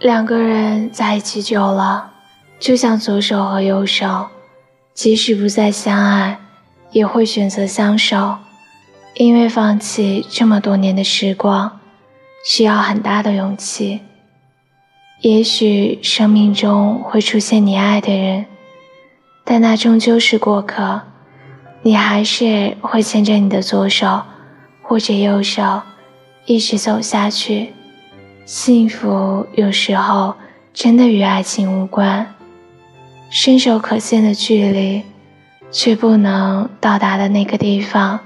两个人在一起久了，就像左手和右手，即使不再相爱，也会选择相守。因为放弃这么多年的时光，需要很大的勇气。也许生命中会出现你爱的人，但那终究是过客。你还是会牵着你的左手或者右手，一直走下去。幸福有时候真的与爱情无关，伸手可见的距离，却不能到达的那个地方，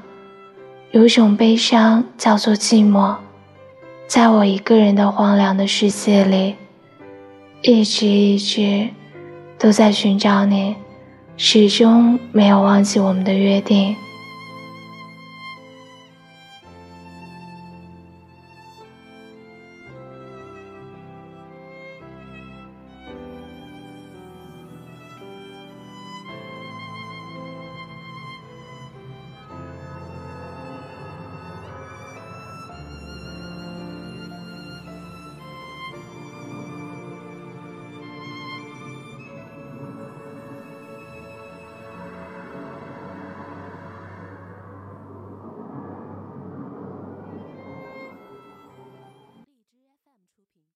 有种悲伤叫做寂寞。在我一个人的荒凉的世界里。一直一直都在寻找你，始终没有忘记我们的约定。